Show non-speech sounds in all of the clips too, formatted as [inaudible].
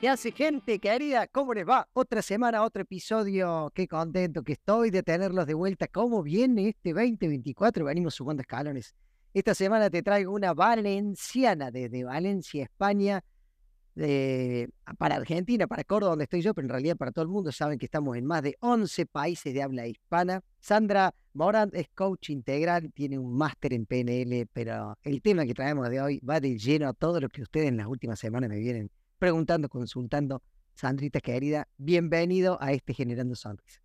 ¿Qué hace gente querida? ¿Cómo les va? Otra semana, otro episodio. Qué contento que estoy de tenerlos de vuelta. ¿Cómo viene este 2024? Venimos sumando escalones. Esta semana te traigo una valenciana desde Valencia, España, para Argentina, para Córdoba, donde estoy yo, pero en realidad para todo el mundo. Saben que estamos en más de 11 países de habla hispana. Sandra Morant es coach integral, tiene un máster en PNL, pero el tema que traemos de hoy va de lleno a todo lo que ustedes en las últimas semanas me vienen preguntando, consultando. Sandrita querida, bienvenido a este Generando Sonrisas.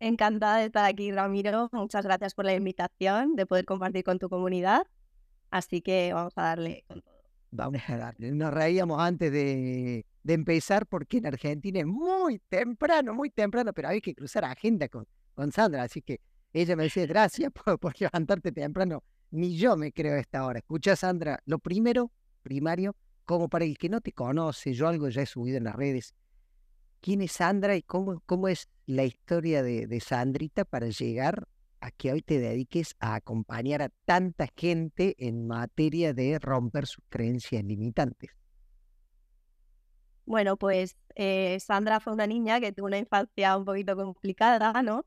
Encantada de estar aquí, Ramiro. Muchas gracias por la invitación de poder compartir con tu comunidad. Así que vamos a darle con todo. Vamos a darle. Nos reíamos antes de, empezar porque en Argentina es muy temprano, muy temprano, pero hay que cruzar agenda con, con Sandra. Así que ella me dice gracias por, por levantarte temprano. Ni yo me creo a esta hora. Escucha, Sandra, lo primero, primario, como para el que no te conoce, yo algo ya he subido en las redes. ¿Quién es Sandra y cómo, cómo es la historia de, Sandrita para llegar a que hoy te dediques a acompañar a tanta gente en materia de romper sus creencias limitantes? Bueno, pues eh, Sandra fue una niña que tuvo una infancia un poquito complicada, ¿no?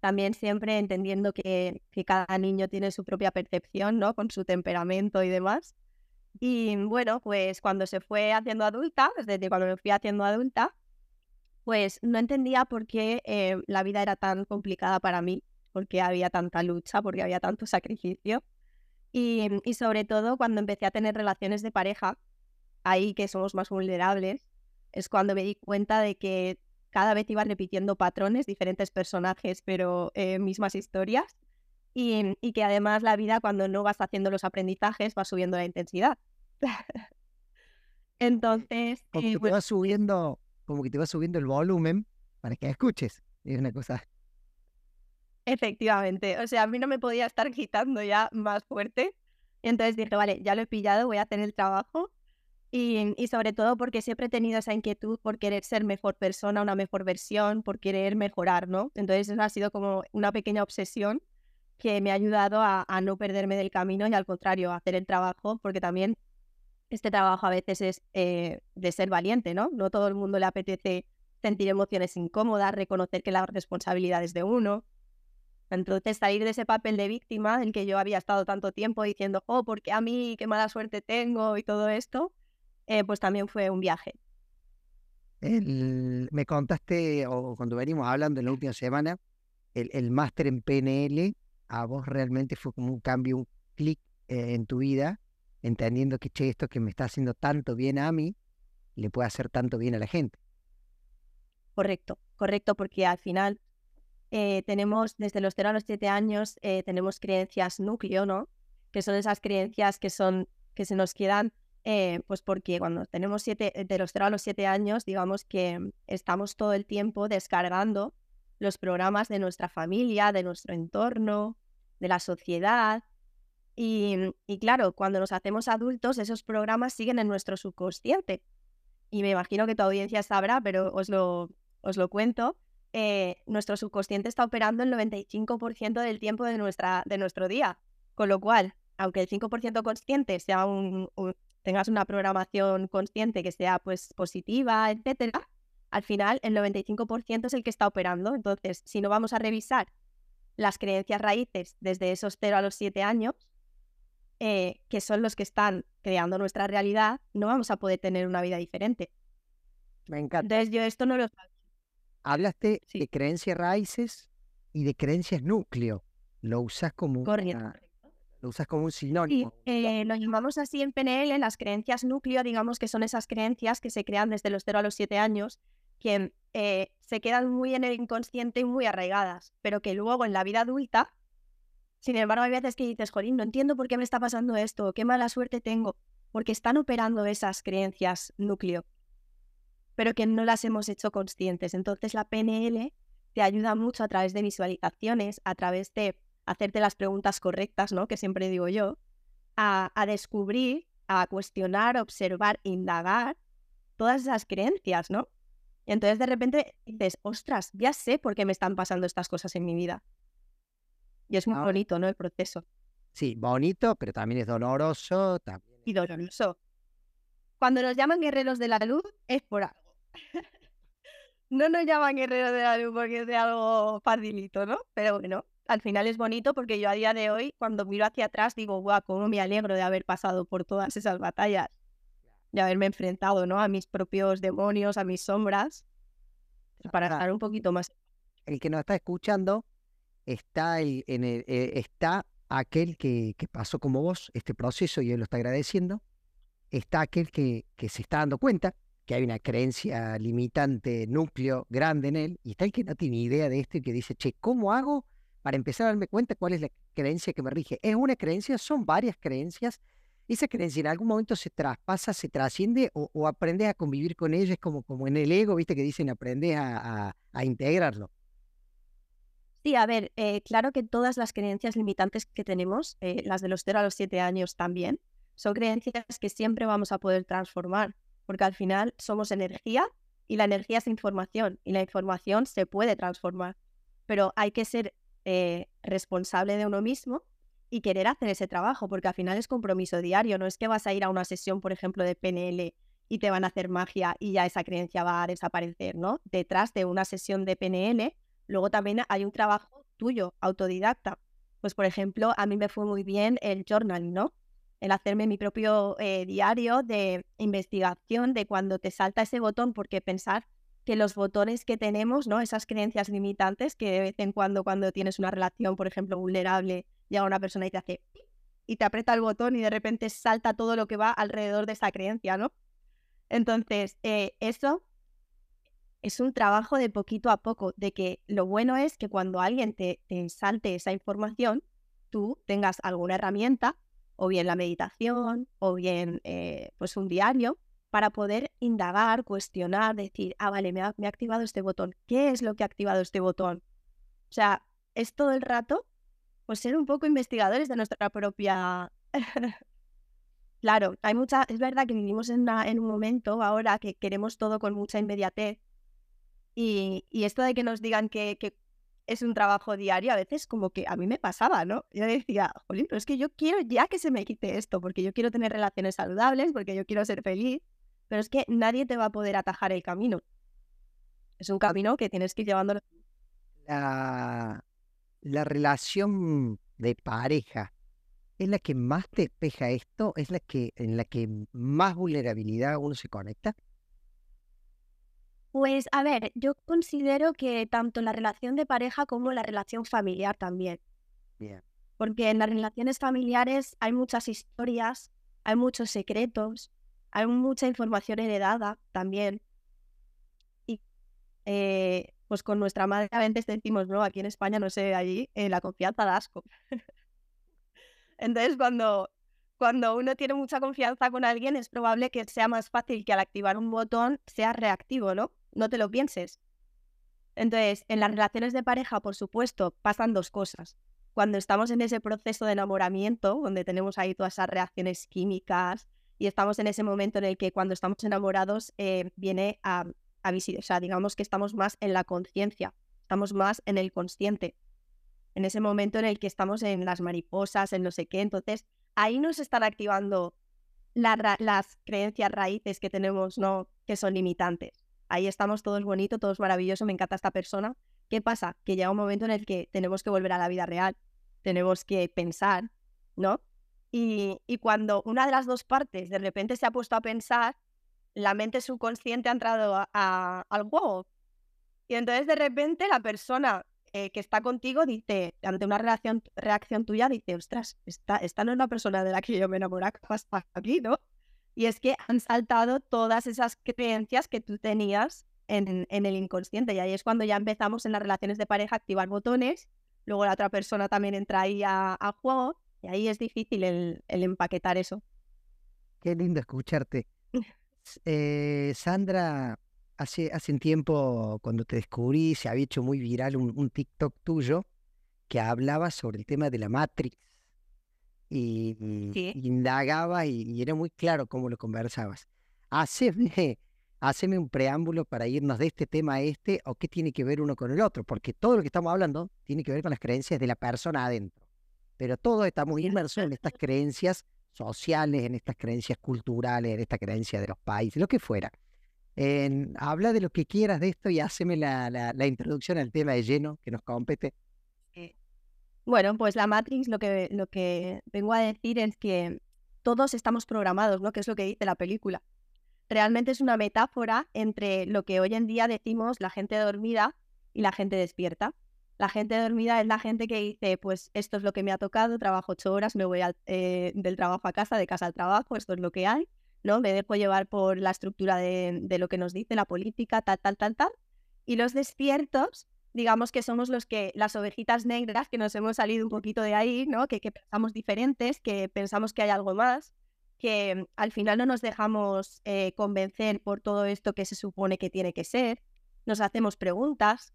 También siempre entendiendo que, que cada niño tiene su propia percepción, ¿no? Con su temperamento y demás. Y bueno, pues cuando se fue haciendo adulta, desde cuando me fui haciendo adulta, pues no entendía por qué eh, la vida era tan complicada para mí, porque había tanta lucha, porque había tanto sacrificio. Y, y sobre todo cuando empecé a tener relaciones de pareja, ahí que somos más vulnerables, es cuando me di cuenta de que cada vez iba repitiendo patrones, diferentes personajes, pero eh, mismas historias y, que además la vida cuando no vas haciendo los aprendizajes va subiendo la intensidad. [laughs] Entonces... Como que te va subiendo, como que te va subiendo el volumen para que escuches. Es una cosa... Efectivamente, o sea, a mí no me podía estar quitando ya más fuerte. Y entonces dije, vale, ya lo he pillado, voy a hacer el trabajo. Y, y, sobre todo porque siempre he tenido esa inquietud por querer ser mejor persona, una mejor versión, por querer mejorar, ¿no? Entonces eso ha sido como una pequeña obsesión que me ha ayudado a, no perderme del camino y al contrario, a hacer el trabajo, porque también este trabajo a veces es eh, de ser valiente, ¿no? No todo el mundo le apetece sentir emociones incómodas, reconocer que la responsabilidad es de uno. Entonces, salir de ese papel de víctima en que yo había estado tanto tiempo diciendo, oh, porque a mí, qué mala suerte tengo y todo esto, eh, pues también fue un viaje. me contaste, o cuando venimos hablando en la última semana, el, el máster en PNL a vos realmente fue como un cambio, un clic eh, en tu vida, entendiendo que che, esto que me está haciendo tanto bien a mí, le puede hacer tanto bien a la gente. Correcto, correcto, porque al final eh, tenemos desde los 0 a los 7 años, eh, tenemos creencias núcleo, ¿no? Que son esas creencias que son, que se nos quedan, pues porque cuando tenemos siete, de los 0 a los 7 años, digamos que estamos todo el tiempo descargando los programas de nuestra familia, de nuestro entorno, de la sociedad. Y, claro, cuando nos hacemos adultos, esos programas siguen en nuestro subconsciente. Y me imagino que tu audiencia sabrá, pero os lo, os lo cuento. Eh, nuestro subconsciente está operando el 95% del tiempo de, nuestra, de nuestro día. Con lo cual, aunque el 5% consciente sea un, tengas una programación consciente que sea pues positiva, etcétera, al final el 95% es el que está operando. Entonces, si no vamos a revisar las creencias raíces desde esos 0 a los 7 años, eh, que son los que están creando nuestra realidad, no vamos a poder tener una vida diferente. Me encanta. Entonces, yo esto no lo Hablaste de creencias raíces y de creencias núcleo. Lo usas como lo usas como un sinónimo. Sí, eh, lo llamamos así en PNL, las creencias núcleo, digamos que son esas creencias que se crean desde los 0 a los 7 años que eh, se quedan muy en el inconsciente y muy arraigadas, pero que luego en la vida adulta, sin embargo, hay veces que dices, Jolín, no entiendo por qué me está pasando esto, qué mala suerte tengo, porque están operando esas creencias núcleo, pero que no las hemos hecho conscientes. Entonces la PNL te ayuda mucho a través de visualizaciones, a través de hacerte las preguntas correctas, ¿no? Que siempre digo yo, a, a descubrir, a cuestionar, observar, indagar todas esas creencias, ¿no? Y entonces de repente dices, ostras, ya sé por qué me están pasando estas cosas en mi vida. Y es muy Ah. bonito, ¿no? El proceso. Sí, bonito, pero también es doloroso. También. Y doloroso. Cuando nos llaman guerreros de la luz, es por algo. [laughs] no nos llaman guerreros de la luz porque es de algo facilito, ¿no? Pero bueno, al final es bonito porque yo a día de hoy, cuando miro hacia atrás, digo, guau, cómo me alegro de haber pasado por todas esas batallas. De haberme enfrentado, ¿no? A mis propios demonios, a mis sombras. Para estar un poquito más El que nos está escuchando está, el, en el- eh, está aquel que, que pasó como vos este proceso y él lo está agradeciendo. Está aquel que, que se está dando cuenta que hay una creencia limitante, núcleo grande en él, y está el que no tiene idea de esto y que dice, che, ¿cómo hago para empezar a darme cuenta cuál es la creencia que me rige? ¿Es una creencia? ¿Son varias creencias? Esa creencia en algún momento se traspasa, se trasciende o, aprendes a convivir con ella, es como, como en el ego, viste que dicen, aprendes a- a integrarlo. Sí, a ver, eh, claro que todas las creencias limitantes que tenemos, eh, las de los 0 a los 7 años también, son creencias que siempre vamos a poder transformar, porque al final somos energía y la energía es información y la información se puede transformar, pero hay que ser eh, responsable de uno mismo y querer hacer ese trabajo, porque al final es compromiso diario, no es que vas a ir a una sesión, por ejemplo, de PNL y te van a hacer magia y ya esa creencia va a desaparecer, ¿no? Detrás de una sesión de PNL luego también hay un trabajo tuyo, autodidacta. Pues, por ejemplo, a mí me fue muy bien el journaling, ¿no? El hacerme mi propio eh, diario de investigación de cuando te salta ese botón, porque pensar que los botones que tenemos, ¿no? Esas creencias limitantes que de vez en cuando, cuando tienes una relación, por ejemplo, vulnerable, llega una persona y te hace y te aprieta el botón y de repente salta todo lo que va alrededor de esa creencia, ¿no? Entonces, eh, eso es un trabajo de poquito a poco, de que lo bueno es que cuando alguien te, te salte esa información, tú tengas alguna herramienta, o bien la meditación, o bien eh, pues un diario, para poder indagar, cuestionar, decir, ah, vale, me ha, me ha activado este botón. ¿Qué es lo que ha activado este botón? O sea, es todo el rato, pues ser un poco investigadores de nuestra propia... [laughs] claro, hay mucha, es verdad que vivimos en, un momento ahora que queremos todo con mucha inmediatez y, y esto de que nos digan que, que es un trabajo diario, a veces como que a mí me pasaba, ¿no? Yo decía, jolín, pero es que yo quiero ya que se me quite esto, porque yo quiero tener relaciones saludables, porque yo quiero ser feliz, pero es que nadie te va a poder atajar el camino. Es un camino que tienes que ir llevándolo. La, la relación de pareja es la que más te despeja esto, es la que en la que más vulnerabilidad uno se conecta. Pues a ver, yo considero que tanto la relación de pareja como la relación familiar también. Bien. porque en las relaciones familiares hay muchas historias, hay muchos secretos, hay mucha información heredada también. Y eh, pues con nuestra madre a veces decimos, no, aquí en España, no sé, allí eh, la confianza da asco. [laughs] Entonces, cuando, cuando uno tiene mucha confianza con alguien, es probable que sea más fácil que al activar un botón sea reactivo, ¿no? No te lo pienses. Entonces, en las relaciones de pareja, por supuesto, pasan dos cosas cuando estamos en ese proceso de enamoramiento, donde tenemos ahí todas esas reacciones químicas y estamos en ese momento en el que cuando estamos enamorados eh, viene a, a visitar, o sea, digamos que estamos más en la conciencia, estamos más en el consciente, en ese momento en el que estamos en las mariposas, en no sé qué, entonces ahí nos están activando las creencias raíces que tenemos, ¿no? Que son limitantes. Ahí estamos todos bonito, todos maravilloso, me encanta esta persona. ¿Qué pasa? Que llega un momento en el que tenemos que volver a la vida real, tenemos que pensar, ¿no? Y, cuando una de las dos partes de repente se ha puesto a pensar, la mente subconsciente ha entrado a- al juego. Y entonces de repente la persona eh, que está contigo dice, ante una reacción, reacción tuya, dice, ostras, esta, esta no es la persona de la que yo me enamoré, ¿qué [laughs] pasa aquí, no? Y es que han saltado todas esas creencias que tú tenías en, en el inconsciente. Y ahí es cuando ya empezamos en las relaciones de pareja a activar botones. Luego la otra persona también entra ahí a, a juego. Y ahí es difícil el, el empaquetar eso. Qué lindo escucharte. [laughs] Eh, Sandra, hace, hace un tiempo cuando te descubrí se había hecho muy viral un, un TikTok tuyo que hablaba sobre el tema de la Matrix y, indagaba y, era muy claro cómo lo conversabas. Haceme, [laughs] haceme un preámbulo para irnos de este tema a este o qué tiene que ver uno con el otro, porque todo lo que estamos hablando tiene que ver con las creencias de la persona adentro, pero todos estamos inmersos en estas creencias sociales, en estas creencias culturales, en esta creencia de los países, lo que fuera. habla de lo que quieras de esto y haceme la, la introducción al tema de lleno que nos compete. Bueno, pues la Matrix lo que, vengo a decir es que todos estamos programados, ¿no? Que es lo que dice la película. Realmente es una metáfora entre lo que hoy en día decimos la gente dormida y la gente despierta. La gente dormida es la gente que dice, pues esto es lo que me ha tocado, trabajo ocho horas, me voy eh, del trabajo a casa, de casa al trabajo, esto es lo que hay, ¿no? Me dejo llevar por la estructura de, de lo que nos dice la política, tal, tal, tal, tal. Y los despiertos digamos que somos los que, las ovejitas negras que nos hemos salido un poquito de ahí, ¿no? Que, pensamos diferentes, que pensamos que hay algo más, que al final no nos dejamos eh, convencer por todo esto que se supone que tiene que ser, nos hacemos preguntas.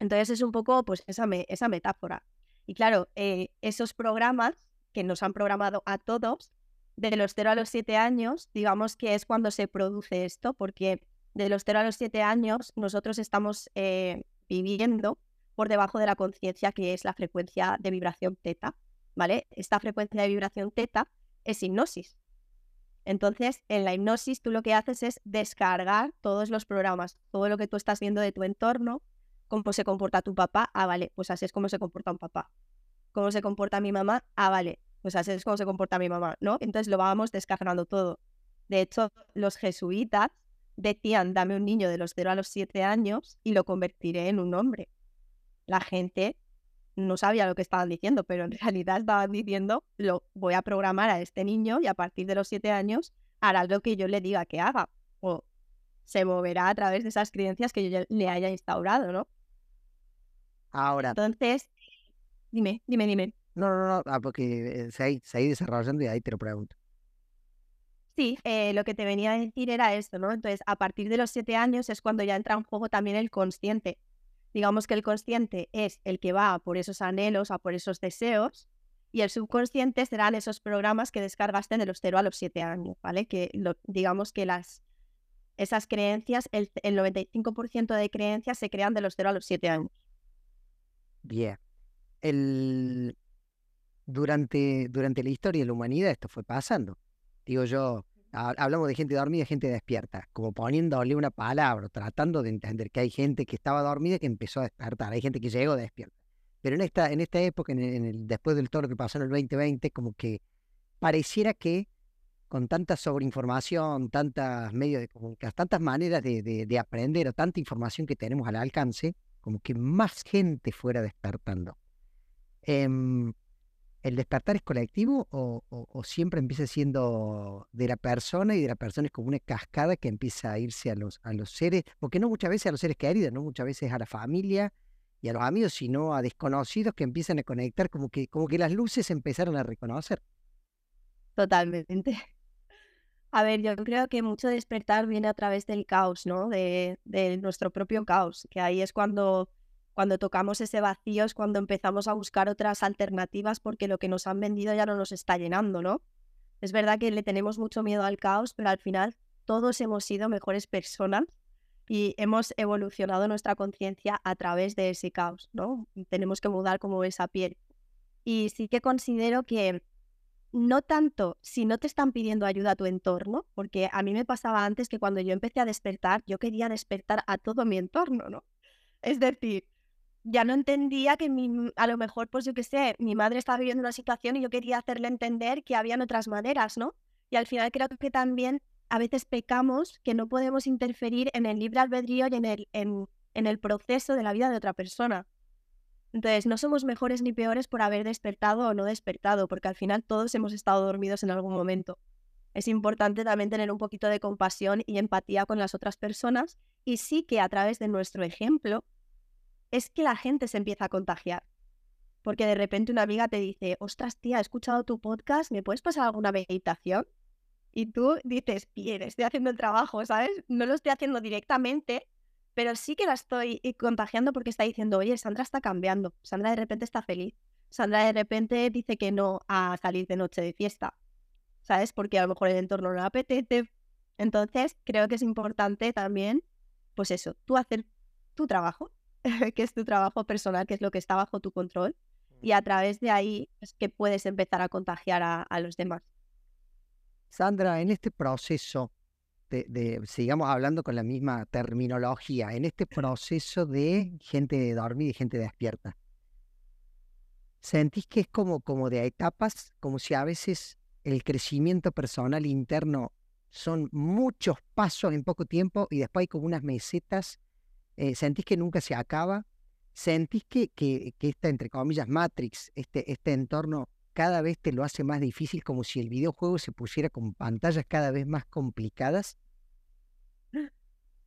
Entonces es un poco pues esa, metáfora. Y claro, eh, esos programas que nos han programado a todos, de los 0 a los 7 años, digamos que es cuando se produce esto, porque de los 0 a los 7 años nosotros estamos eh, viviendo por debajo de la conciencia, que es la frecuencia de vibración teta, ¿vale? Esta frecuencia de vibración teta es hipnosis. Entonces, en la hipnosis tú lo que haces es descargar todos los programas, todo lo que tú estás viendo de tu entorno, cómo se comporta tu papá, ah, vale, pues así es como se comporta un papá. Cómo se comporta mi mamá, ah, vale, pues así es como se comporta mi mamá, ¿no? Entonces lo vamos descargando todo. De hecho, los jesuitas decían, dame un niño de los 0 a los 7 años y lo convertiré en un hombre. La gente no sabía lo que estaban diciendo, pero en [laughs] realidad estaban diciendo, lo voy a programar a este niño y a partir de los 7 años hará lo que yo le diga que haga. O se moverá a través de esas creencias que yo le haya instaurado, ¿no? Ahora. Entonces, dime, dime, dime. No, no, no, ah, porque eh, se se ha ido desarrollando y ahí te lo pregunto. Sí, eh, lo que te venía a decir era esto, ¿no? Entonces, a partir de los siete años es cuando ya entra en juego también el consciente. Digamos que el consciente es el que va por esos anhelos, a por esos deseos, y el subconsciente serán esos programas que descargaste de los cero a los siete años, ¿vale? Que digamos que las, esas creencias, el, el 95% de creencias se crean de los cero a los siete años. Bien. El... Durante, durante la historia de la humanidad esto fue pasando digo yo, hablamos de gente dormida gente despierta, como poniéndole una palabra, tratando de entender que hay gente que estaba dormida y que empezó a despertar, hay gente que llegó despierta. Pero en esta, en esta época, en el, después del todo lo que pasó en el 2020, como que pareciera que con tanta sobreinformación, tantas medios de comunicación, tantas maneras de, de, aprender o tanta información que tenemos al alcance, como que más gente fuera despertando. Em, ¿El despertar es colectivo o, siempre empieza siendo de la persona y de la persona es como una cascada que empieza a irse a los, seres, porque no muchas veces a los seres queridos, no muchas veces a la familia y a los amigos, sino a desconocidos que empiezan a conectar, como que, como que las luces empezaron a reconocer? Totalmente. [laughs] A ver, yo creo que mucho despertar viene a través del caos, ¿no? De nuestro propio caos, que ahí es cuando cuando tocamos ese vacío es cuando empezamos a buscar otras alternativas porque lo que nos han vendido ya no nos está llenando, ¿no? Es verdad que le tenemos mucho miedo al caos, pero al final todos hemos sido mejores personas y hemos evolucionado nuestra conciencia a través de ese caos, ¿no? Tenemos que mudar como esa piel. Y sí que considero que no tanto si no te están pidiendo ayuda a tu entorno, porque a mí me pasaba antes que cuando yo empecé a despertar, yo quería despertar a todo mi entorno, ¿no? Es decir, ya no entendía que mi, a lo mejor, pues yo qué sé, mi madre estaba viviendo una situación y yo quería hacerle entender que habían otras maneras, ¿no? Y al final creo que también a veces pecamos que no podemos interferir en el libre albedrío y en el, en, en el proceso de la vida de otra persona. Entonces, no somos mejores ni peores por haber despertado o no despertado, porque al final todos hemos estado dormidos en algún momento. Es importante también tener un poquito de compasión y empatía con las otras personas y sí que a través de nuestro ejemplo es que la gente se empieza a contagiar. Porque de repente una amiga te dice, ostras, tía, he escuchado tu podcast, ¿me puedes pasar alguna meditación? Y tú dices, bien, estoy haciendo el trabajo, ¿sabes? No lo estoy haciendo directamente, pero sí que la estoy contagiando porque está diciendo, oye, Sandra está cambiando, Sandra de repente está feliz, Sandra de repente dice que no a salir de noche de fiesta, ¿sabes? Porque a lo mejor el entorno no le apetece. Entonces, creo que es importante también, pues eso, tú hacer tu trabajo, [laughs] que es tu trabajo personal, que es lo que está bajo tu control, y a través de ahí es que puedes empezar a contagiar a los demás. Sandra, en este proceso, de, sigamos hablando con la misma terminología, en este proceso de gente dormida y gente despierta. ¿Sentís que es como, como de etapas, como si a veces el crecimiento personal interno son muchos pasos en poco tiempo y después hay como unas mesetas? Eh, ¿Sentís que nunca se acaba? ¿Sentís que, que, que esta, entre comillas, Matrix, este, este entorno cada vez te lo hace más difícil, como si el videojuego se pusiera con pantallas cada vez más complicadas?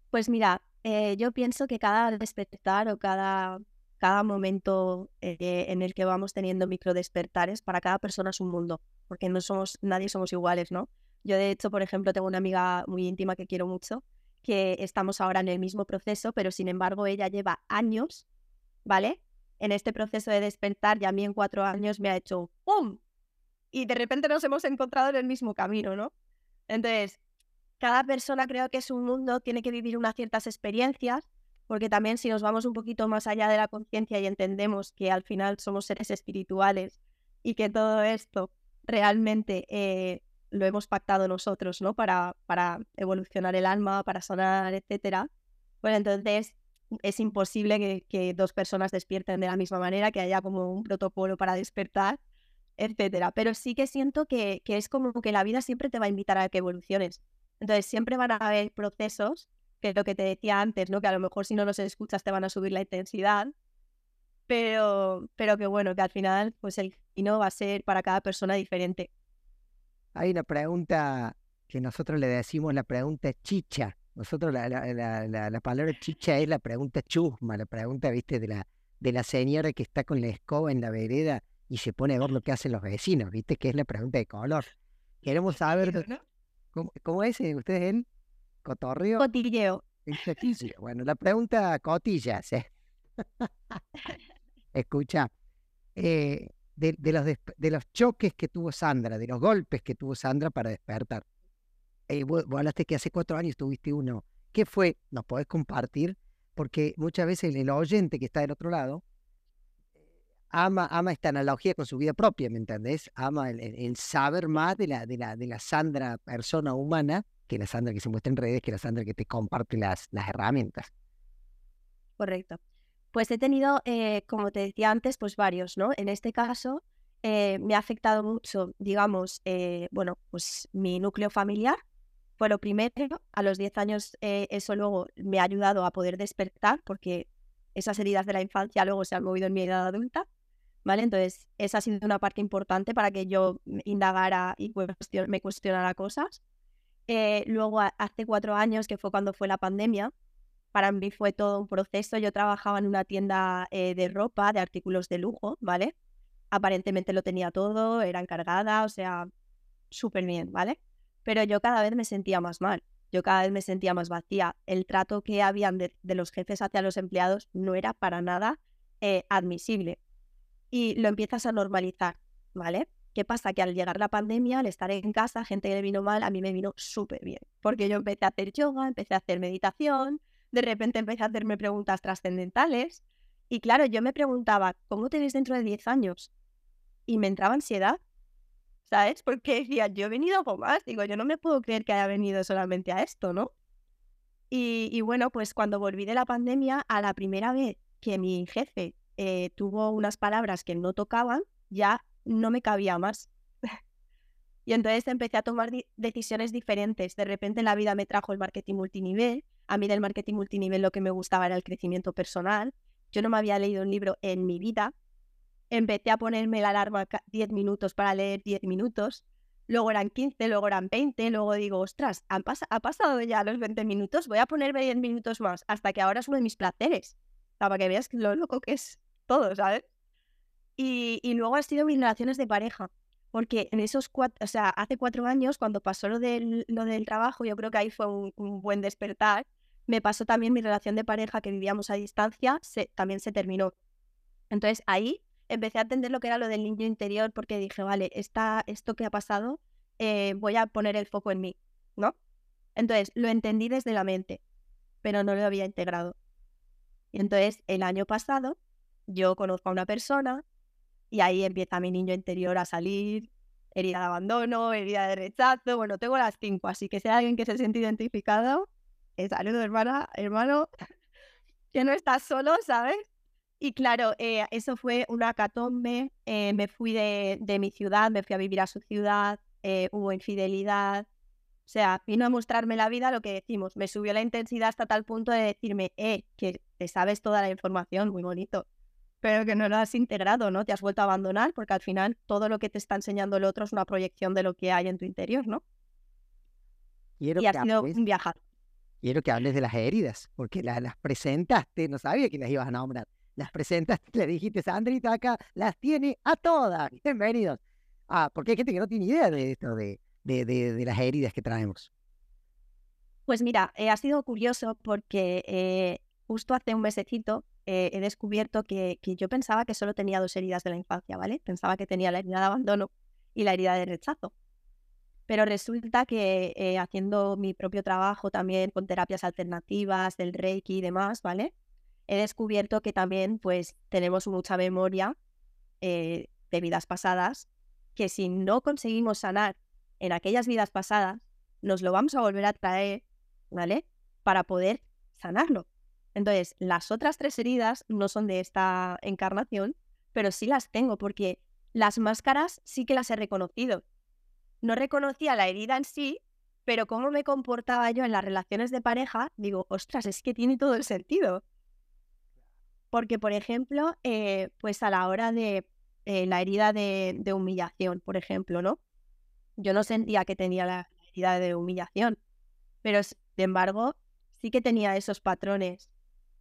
Pues mira, eh, yo pienso que cada despertar o cada, cada momento eh, en el que vamos teniendo micro despertares, para cada persona es un mundo, porque no somos, nadie somos iguales, ¿no? Yo de hecho, por ejemplo, tengo una amiga muy íntima que quiero mucho, que estamos ahora en el mismo proceso, pero sin embargo ella lleva años, ¿vale? en este proceso de despertar y a mí en cuatro años me ha hecho ¡pum! Y de repente nos hemos encontrado en el mismo camino, ¿no? Entonces, cada persona creo que es un mundo, tiene que vivir unas ciertas experiencias, porque también si nos vamos un poquito más allá de la conciencia y entendemos que al final somos seres espirituales y que todo esto realmente eh, lo hemos pactado nosotros, ¿no? Para, para evolucionar el alma, para sanar, etcétera. Pues entonces es imposible que, dos personas despierten de la misma manera, que haya como un protocolo para despertar, etcétera. Pero sí que siento que, es como que la vida siempre te va a invitar a que evoluciones. Entonces siempre van a haber procesos, que es lo que te decía antes, ¿no? Que a lo mejor si no los escuchas te van a subir la intensidad, pero, pero que bueno, que al final pues el camino va a ser para cada persona diferente. Hay una pregunta que nosotros le decimos la pregunta chicha, nosotros la, la, la, palabra chicha es la pregunta chusma, la pregunta, viste, de la, de la señora que está con la escoba en la vereda y se pone a ver lo que hacen los vecinos, viste, que es la pregunta de color. Queremos saber, ¿cómo, cómo es eh, ustedes en cotorreo? Cotilleo. Bueno, la pregunta cotillas, [laughs] ¿eh? Escucha, eh, de, de, los de los choques que tuvo Sandra, de los golpes que tuvo Sandra para despertar, eh, vos, hablaste que hace cuatro años tuviste uno. ¿Qué fue? ¿Nos podés compartir? Porque muchas veces el oyente que está del otro lado ama, ama esta analogía con su vida propia, ¿me entendés? Ama el, saber más de la, de, la, de la Sandra persona humana que la Sandra que se muestra en redes, que la Sandra que te comparte las, las herramientas. Correcto. Pues he tenido, eh, como te decía antes, pues varios, ¿no? En este caso, eh, me ha afectado mucho, digamos, bueno, pues mi núcleo familiar, fue lo primero. A los 10 años eh, eso luego me ha ayudado a poder despertar porque esas heridas de la infancia luego se han movido en mi edad adulta. ¿Vale? Entonces, esa ha sido una parte importante para que yo indagara y me cuestionara cosas. Eh, luego, hace cuatro años, que fue cuando fue la pandemia, para mí fue todo un proceso. Yo trabajaba en una tienda eh, de ropa, de artículos de lujo, ¿vale? Aparentemente lo tenía todo, era encargada, o sea, súper bien, ¿vale? pero yo cada vez me sentía más mal, yo cada vez me sentía más vacía. El trato que habían de, los jefes hacia los empleados no era para nada eh, admisible. Y lo empiezas a normalizar, ¿vale? ¿Qué pasa? Que al llegar la pandemia, al estar en casa, gente que le vino mal, a mí me vino súper bien. Porque yo empecé a hacer yoga, empecé a hacer meditación, de repente empecé a hacerme preguntas trascendentales. Y claro, yo me preguntaba, ¿cómo te ves dentro de 10 años? Y me entraba ansiedad ¿sabes? Porque decía, yo he venido a más, digo, yo no me puedo creer que haya venido solamente a esto, ¿no? Y, bueno, pues cuando volví de la pandemia, a la primera vez que mi jefe eh, tuvo unas palabras que no tocaban, ya no me cabía más. [laughs] y entonces empecé a tomar decisiones diferentes. De repente la vida me trajo el marketing multinivel. A mí del marketing multinivel lo que me gustaba era el crecimiento personal. Yo no me había leído un libro en mi vida empecé a ponerme la alarma 10 minutos para leer 10 minutos, luego eran 15, luego eran 20, luego digo, ostras, ha pasado ya los 20 minutos, voy a ponerme 10 minutos más, hasta que ahora es uno de mis placeres, para que veas lo loco que es todo, ¿sabes? Y, luego han sido mis relaciones de pareja, porque en esos cuatro, o sea, hace cuatro años, cuando pasó lo del, lo del trabajo, yo creo que ahí fue un buen despertar, me pasó también mi relación de pareja que vivíamos a distancia, se, también se terminó. Entonces ahí empecé a entender lo que era lo del niño interior porque dije, vale, esta, esto que ha pasado, eh, voy a poner el foco en mí, ¿no? Entonces lo entendí desde la mente, pero no lo había integrado. Entonces el año pasado yo conozco a una persona y ahí empieza mi niño interior a salir, herida de abandono, herida de rechazo, bueno, tengo las cinco, así que si hay alguien que se siente identificado, eh, saludo hermana, hermano, que no estás solo, ¿sabes? Y claro, eh, eso fue una catombe, eh, me fui de, de, mi ciudad, me fui a vivir a su ciudad, hubo infidelidad, o sea, vino a mostrarme la vida lo que decimos, me subió la intensidad hasta tal punto de decirme, eh, que te sabes toda la información, muy bonito, pero que no lo has integrado, ¿no? Te has vuelto a abandonar porque al final todo lo que te está enseñando el otro es una proyección de lo que hay en tu interior, ¿no? Quiero y ha sido un viajar. Quiero que hables de las heridas, porque las presentaste, no sabía que las ibas a nombrar. Las presentaste, [laughs] le dijiste, Sandrita acá las tiene a todas. [laughs] Bienvenidos. Ah, porque hay gente que no tiene idea de esto, de, de, de, las heridas que traemos. Pues mira, eh, ha sido curioso porque eh, justo hace un mesecito eh, he descubierto que, que, yo pensaba que solo tenía dos heridas de la infancia, ¿vale? Pensaba que tenía la herida de abandono y la herida de rechazo. Pero resulta que eh, haciendo mi propio trabajo también con terapias alternativas, del Reiki y demás, ¿vale? He descubierto que también pues tenemos mucha memoria eh, de vidas pasadas, que si no conseguimos sanar en aquellas vidas pasadas, nos lo vamos a volver a traer, ¿vale? Para poder sanarlo. Entonces, las otras tres heridas no son de esta encarnación, pero sí las tengo porque las máscaras sí que las he reconocido no reconocía la herida en sí, pero cómo me comportaba yo en las relaciones de pareja, digo, ostras, es que tiene todo el sentido. Porque, por ejemplo, eh, pues a la hora de eh, la herida de, humillación, por ejemplo, ¿no? Yo no sentía que tenía la herida de humillación, pero sin embargo, sí que tenía esos patrones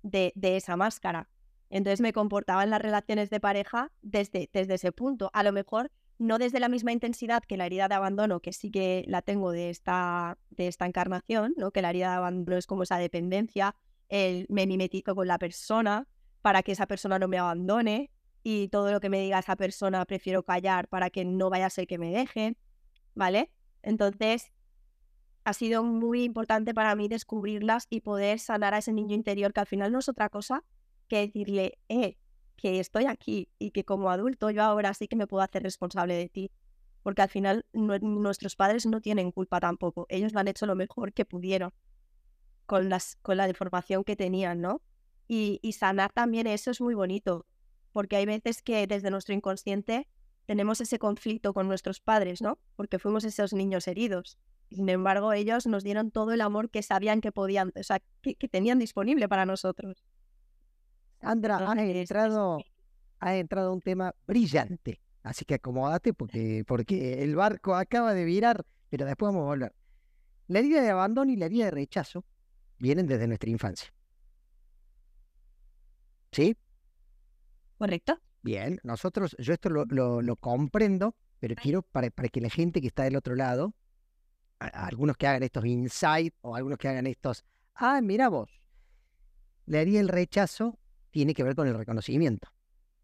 de, esa máscara. Entonces me comportaba en las relaciones de pareja desde ese punto. A lo mejor no desde la misma intensidad que la herida de abandono, que sí que la tengo de esta, de esta encarnación, ¿no? que la herida de abandono es como esa dependencia, el me mimetizo con la persona para que esa persona no me abandone y todo lo que me diga esa persona prefiero callar para que no vaya a ser que me deje, ¿vale? Entonces, ha sido muy importante para mí descubrirlas y poder sanar a ese niño interior que al final no es otra cosa que decirle, eh, que estoy aquí y que como adulto yo ahora sí que me puedo hacer responsable de ti. Porque al final nuestros padres no tienen culpa tampoco. Ellos lo han hecho lo mejor que pudieron con, las, con la deformación que tenían, ¿no? Y, y sanar también eso es muy bonito. Porque hay veces que desde nuestro inconsciente tenemos ese conflicto con nuestros padres, ¿no? Porque fuimos esos niños heridos. Sin embargo, ellos nos dieron todo el amor que sabían que podían, o sea, que tenían disponible para nosotros. Andra, ha entrado, ha entrado un tema brillante. Así que acomódate porque, porque el barco acaba de virar, pero después vamos a volver. La herida de abandono y la herida de rechazo vienen desde nuestra infancia. ¿Sí? Correcto. Bien, nosotros, yo esto lo, lo, comprendo, pero quiero para, para, que la gente que está del otro lado, algunos que hagan estos insights o algunos que hagan estos, ah, mira vos, la herida del rechazo tiene que ver con el reconocimiento.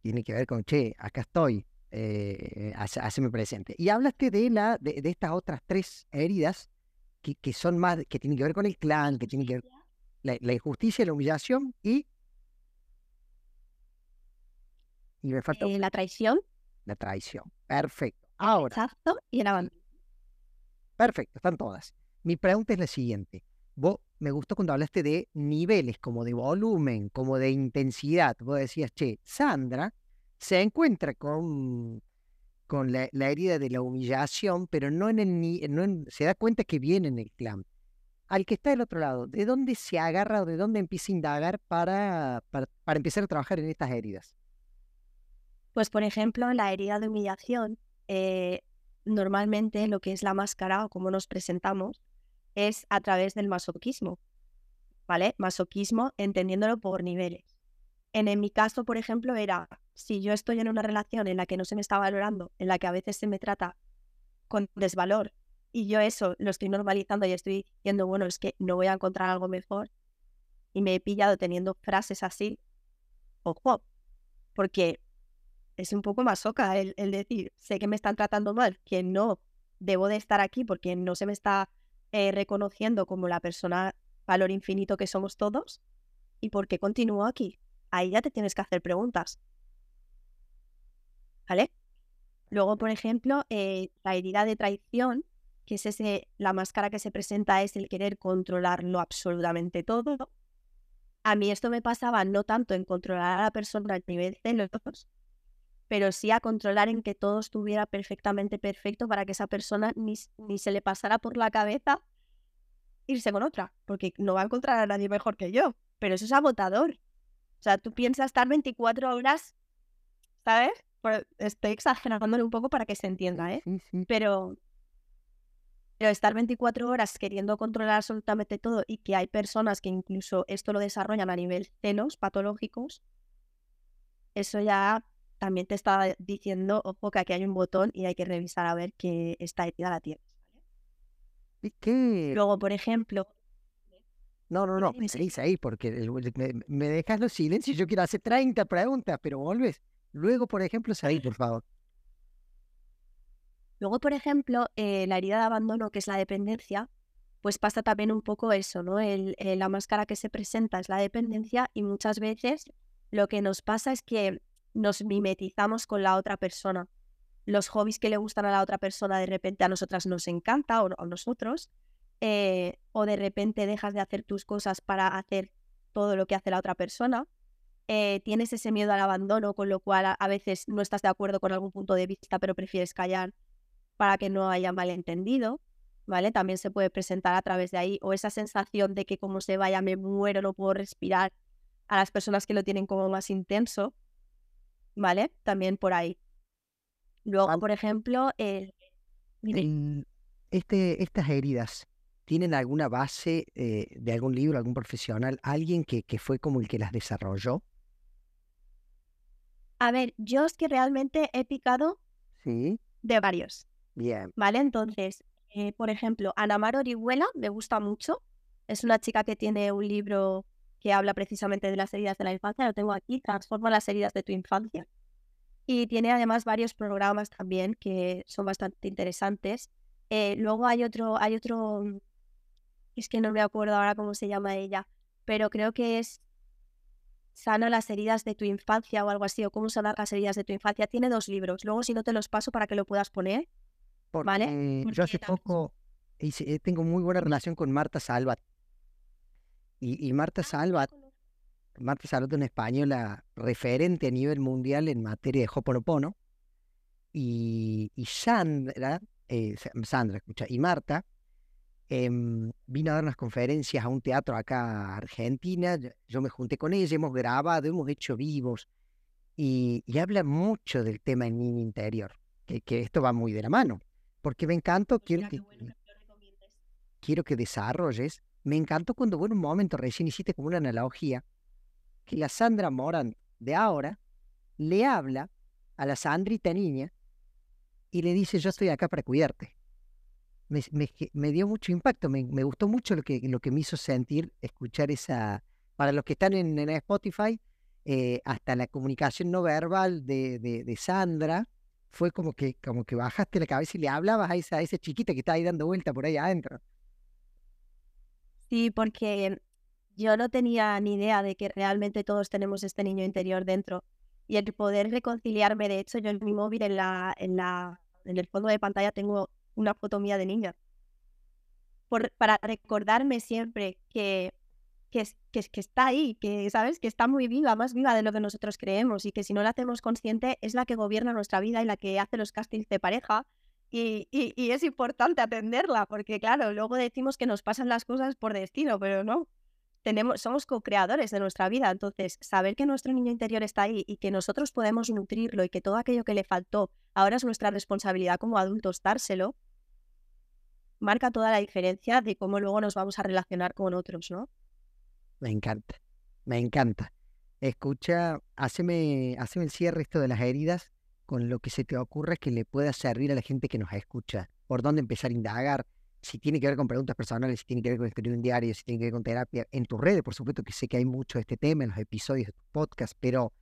Tiene que ver con, che, acá estoy, eh, haceme presente. Y hablaste de, la, de, estas otras tres heridas que, que, son más, que tienen que ver con el clan, que tienen que ver la, la injusticia, la humillación y... Y me falta... Eh, la traición. La traición. Perfecto. Ahora. El y el abandono. Perfecto, están todas. Mi pregunta es la siguiente. Vos me gustó cuando hablaste de niveles, como de volumen, como de intensidad. Vos decías, che, Sandra se encuentra con, con la, herida de la humillación, pero no en el no se da cuenta que viene en el clan. Al que está del otro lado, ¿de dónde se agarra o de dónde empieza a indagar para, para, para empezar a trabajar en estas heridas? Pues, por ejemplo, la herida de humillación, eh, normalmente lo que es la máscara o cómo nos presentamos, es a través del masoquismo, ¿vale? Masoquismo entendiéndolo por niveles. En, mi caso, por ejemplo, era, si yo estoy en una relación en la que no se me está valorando, en la que a veces se me trata con desvalor, y yo eso lo estoy normalizando y estoy diciendo, bueno, es que no voy a encontrar algo mejor, y me he pillado teniendo frases así, ojo, porque es un poco más soca el, el decir, sé que me están tratando mal, que no debo de estar aquí porque no se me está eh, reconociendo como la persona valor infinito que somos todos, ¿y por qué continúo aquí? Ahí ya te tienes que hacer preguntas. ¿Vale? Luego, por ejemplo, eh, la herida de traición, que es ese, la máscara que se presenta es el querer controlarlo absolutamente todo. A mí esto me pasaba no tanto en controlar a la persona a nivel celos, pero sí a controlar en que todo estuviera perfectamente perfecto para que esa persona ni, ni se le pasara por la cabeza irse con otra, porque no va a encontrar a nadie mejor que yo. Pero eso es agotador. O sea, tú piensas estar 24 horas, ¿sabes? estoy exagerándole un poco para que se entienda, ¿eh? Pero, pero estar 24 horas queriendo controlar absolutamente todo y que hay personas que incluso esto lo desarrollan a nivel celos patológicos, eso ya también te está diciendo, ojo, que aquí hay un botón y hay que revisar a ver que esta herida la tienes. ¿Qué? Luego, por ejemplo. No, no, no, seguís ahí porque me, dejas los silencios. Yo quiero hacer 30 preguntas, pero vuelves. Luego, por ejemplo, seguí, por favor. Luego, por ejemplo, eh, la herida de abandono, que es la dependencia, pues pasa también un poco eso, ¿no? El, eh, la máscara que se presenta es la dependencia y muchas veces lo que nos pasa es que nos mimetizamos con la otra persona. Los hobbies que le gustan a la otra persona de repente a nosotras nos encanta o a nosotros, eh, o de repente dejas de hacer tus cosas para hacer todo lo que hace la otra persona. Eh, tienes ese miedo al abandono, con lo cual a, veces no estás de acuerdo con algún punto de vista, pero prefieres callar para que no haya malentendido, ¿vale? También se puede presentar a través de ahí, o esa sensación de que como se vaya me muero, no puedo respirar, a las personas que lo tienen como más intenso, ¿vale? También por ahí. Luego, por ejemplo, el... este, estas heridas, ¿tienen alguna base eh, de algún libro, algún profesional, alguien que, que fue como el que las desarrolló? A ver, yo es que realmente he picado sí. de varios. Bien. ¿Vale? Entonces, eh, por ejemplo, Ana Mar Orihuela me gusta mucho. Es una chica que tiene un libro que habla precisamente de las heridas de la infancia. Lo tengo aquí, Transforma las heridas de tu infancia. Y tiene además varios programas también que son bastante interesantes. Eh, luego hay otro, hay otro, mm, es que no me acuerdo ahora cómo se llama ella, pero creo que es Sana las heridas de tu infancia o algo así, o cómo sanar las heridas de tu infancia. Tiene dos libros. Luego, si no te los paso para que lo puedas poner. ¿Vale? yo hace poco hice, tengo muy buena relación con Marta Salvat. Y, y Marta ah, Salvat Marta Salud, una española referente a nivel mundial en materia de Hoponopono, y, y Sandra, eh, Sandra, escucha, y Marta em, vino a dar unas conferencias a un teatro acá a Argentina. Yo, me junté con ella, hemos grabado, hemos hecho vivos, y, habla mucho del tema en niño interior, que, que, esto va muy de la mano, porque me encantó, quiero que, quiero que desarrolles. Me encantó cuando, bueno, un momento recién hiciste como una analogía que la Sandra Morán de ahora le habla a la Sandrita niña y le dice, yo estoy acá para cuidarte. Me, dio mucho impacto, me, gustó mucho lo que, lo que me hizo sentir escuchar esa, para los que están en, Spotify, eh, hasta la comunicación no verbal de, de, Sandra, fue como que, como que bajaste la cabeza y le hablabas a esa, esa chiquita que está ahí dando vuelta por ahí adentro. Sí, porque yo no tenía ni idea de que realmente todos tenemos este niño interior dentro. Y el poder reconciliarme, de hecho, yo en mi móvil, en, la, en, la, en el fondo de pantalla, tengo una foto mía de niña. Por, para recordarme siempre que, que, que, que, está ahí, que sabes que está muy viva, más viva de lo que nosotros creemos y que si no la hacemos consciente es la que gobierna nuestra vida y la que hace los castings de pareja y, y, y es importante atenderla porque claro, luego decimos que nos pasan las cosas por destino, pero no, tenemos, somos co-creadores de nuestra vida. Entonces, saber que nuestro niño interior está ahí y que nosotros podemos nutrirlo y que todo aquello que le faltó ahora es nuestra responsabilidad como adultos dárselo, marca toda la diferencia de cómo luego nos vamos a relacionar con otros, ¿no? Me encanta, me encanta. Escucha, haceme, haceme el cierre esto de las heridas con lo que se te ocurre que le pueda servir a la gente que nos escucha. ¿Por dónde empezar a indagar? si tiene que ver con preguntas personales, si tiene que ver con escribir un diario, si tiene que ver con terapia, en tus redes, por supuesto que sé que hay mucho de este tema en los episodios de tu podcast, pero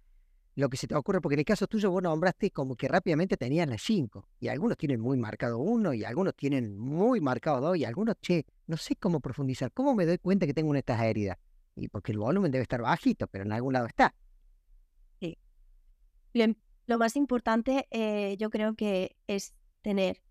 lo que se te ocurre, porque en el caso tuyo vos nombraste como que rápidamente tenías las cinco, y algunos tienen muy marcado uno, y algunos tienen muy marcado dos, y algunos, che, no sé cómo profundizar, ¿cómo me doy cuenta que tengo una de estas heridas? Y porque el volumen debe estar bajito, pero en algún lado está. Sí. Más importante eh, yo creo que es tener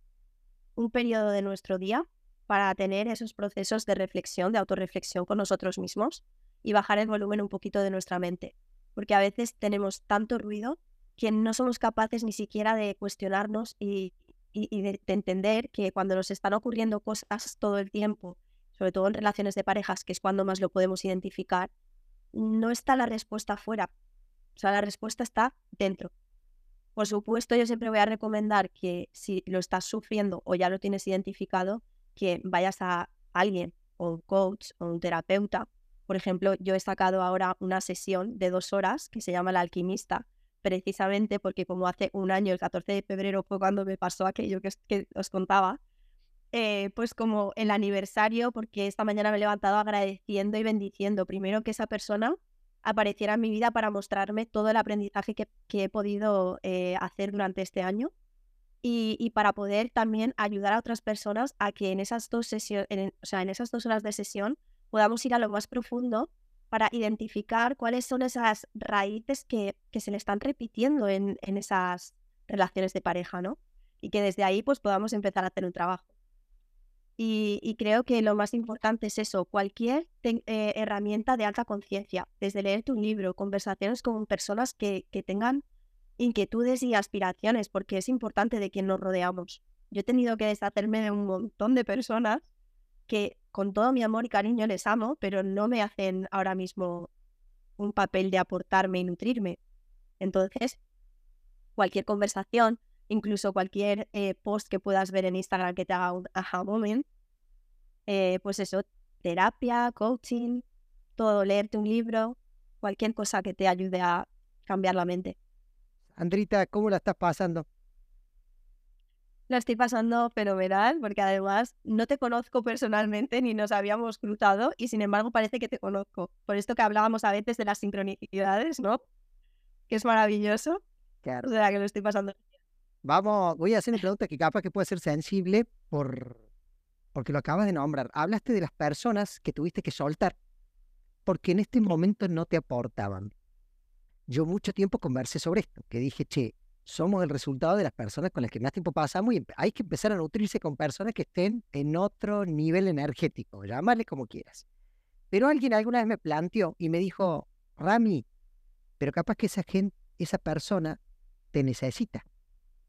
un periodo de nuestro día para tener esos procesos de reflexión, de autorreflexión con nosotros mismos y bajar el volumen un poquito de nuestra mente porque a veces tenemos tanto ruido que no somos capaces ni siquiera de cuestionarnos y, de, entender que cuando nos están ocurriendo cosas todo el tiempo, sobre todo en relaciones de parejas, que es cuando más lo podemos identificar, no está la respuesta afuera, o sea, la respuesta está dentro. Por supuesto, yo siempre voy a recomendar que si lo estás sufriendo o ya lo tienes identificado, que vayas a alguien, o un coach, o un terapeuta, por ejemplo, yo he sacado ahora una sesión de dos horas que se llama La Alquimista, precisamente porque como hace un año, el 14 de febrero fue cuando me pasó aquello que, os contaba, eh, pues como el aniversario, porque esta mañana me he levantado agradeciendo y bendiciendo primero que esa persona apareciera en mi vida para mostrarme todo el aprendizaje que, he podido eh, hacer durante este año y, para poder también ayudar a otras personas a que en esas dos sesiones, o sea, en esas dos horas de sesión podamos ir a lo más profundo para identificar cuáles son esas raíces que, se le están repitiendo en, esas relaciones de pareja, ¿no? Y que desde ahí pues podamos empezar a hacer un trabajo. Y, creo que lo más importante es eso, cualquier eh, herramienta de alta conciencia, desde leerte un libro, conversaciones con personas que, que tengan inquietudes y aspiraciones, porque es importante de quien nos rodeamos. Yo he tenido que deshacerme de un montón de personas que con todo mi amor y cariño les amo, pero no me hacen ahora mismo un papel de aportarme y nutrirme. Entonces, cualquier conversación, incluso cualquier eh, post que puedas ver en Instagram que te haga un aha moment, eh, pues eso, terapia, coaching, todo, leerte un libro, cualquier cosa que te ayude a cambiar la mente. Andrita, ¿cómo la estás pasando? lo estoy pasando fenomenal porque además no te conozco personalmente ni nos habíamos cruzado y sin embargo parece que te conozco. Por esto que hablábamos a veces de las sincronicidades, ¿no? Que es maravilloso. Claro. O sea, que lo estoy pasando. Vamos, voy a hacer una pregunta que capaz que puede ser sensible por porque lo acabas de nombrar. Hablaste de las personas que tuviste que soltar porque en este momento no te aportaban. Yo mucho tiempo conversé sobre esto, que dije, che, somos el resultado de las personas con las que más tiempo pasamos y hay que empezar a nutrirse con personas que estén en otro nivel energético, llámale como quieras. Pero alguien alguna vez me planteó y me dijo, Rami, pero capaz que esa gente, esa persona te necesita.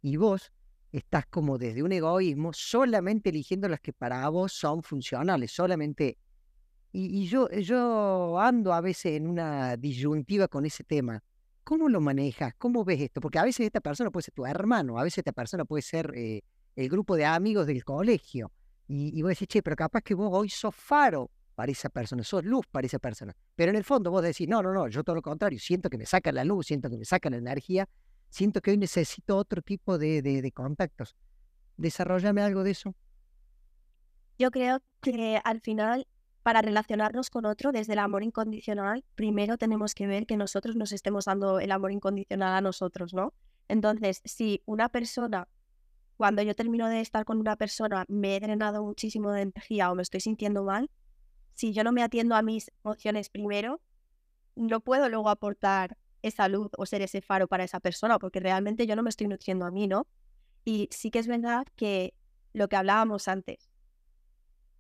Y vos estás como desde un egoísmo solamente eligiendo las que para vos son funcionales, solamente... Y, y yo, yo ando a veces en una disyuntiva con ese tema ¿Cómo lo manejas? ¿Cómo ves esto? Porque a veces esta persona puede ser tu hermano, a veces esta persona puede ser eh, el grupo de amigos del colegio. Y, y vos decís, che, pero capaz que vos hoy sos faro para esa persona, sos luz para esa persona. Pero en el fondo vos decís, no, no, no, yo todo lo contrario, siento que me saca la luz, siento que me saca la energía, siento que hoy necesito otro tipo de, contactos. Desarrollame algo de eso. Yo creo que al final para relacionarnos con otro desde el amor incondicional, primero tenemos que ver que nosotros nos estemos dando el amor incondicional a nosotros, ¿no? Entonces, si una persona, cuando yo termino de estar con una persona, me he drenado muchísimo de energía o me estoy sintiendo mal, si yo no me atiendo a mis emociones primero, no puedo luego aportar esa luz o ser ese faro para esa persona, porque realmente yo no me estoy nutriendo a mí, ¿no? Y sí que es verdad que lo que hablábamos antes,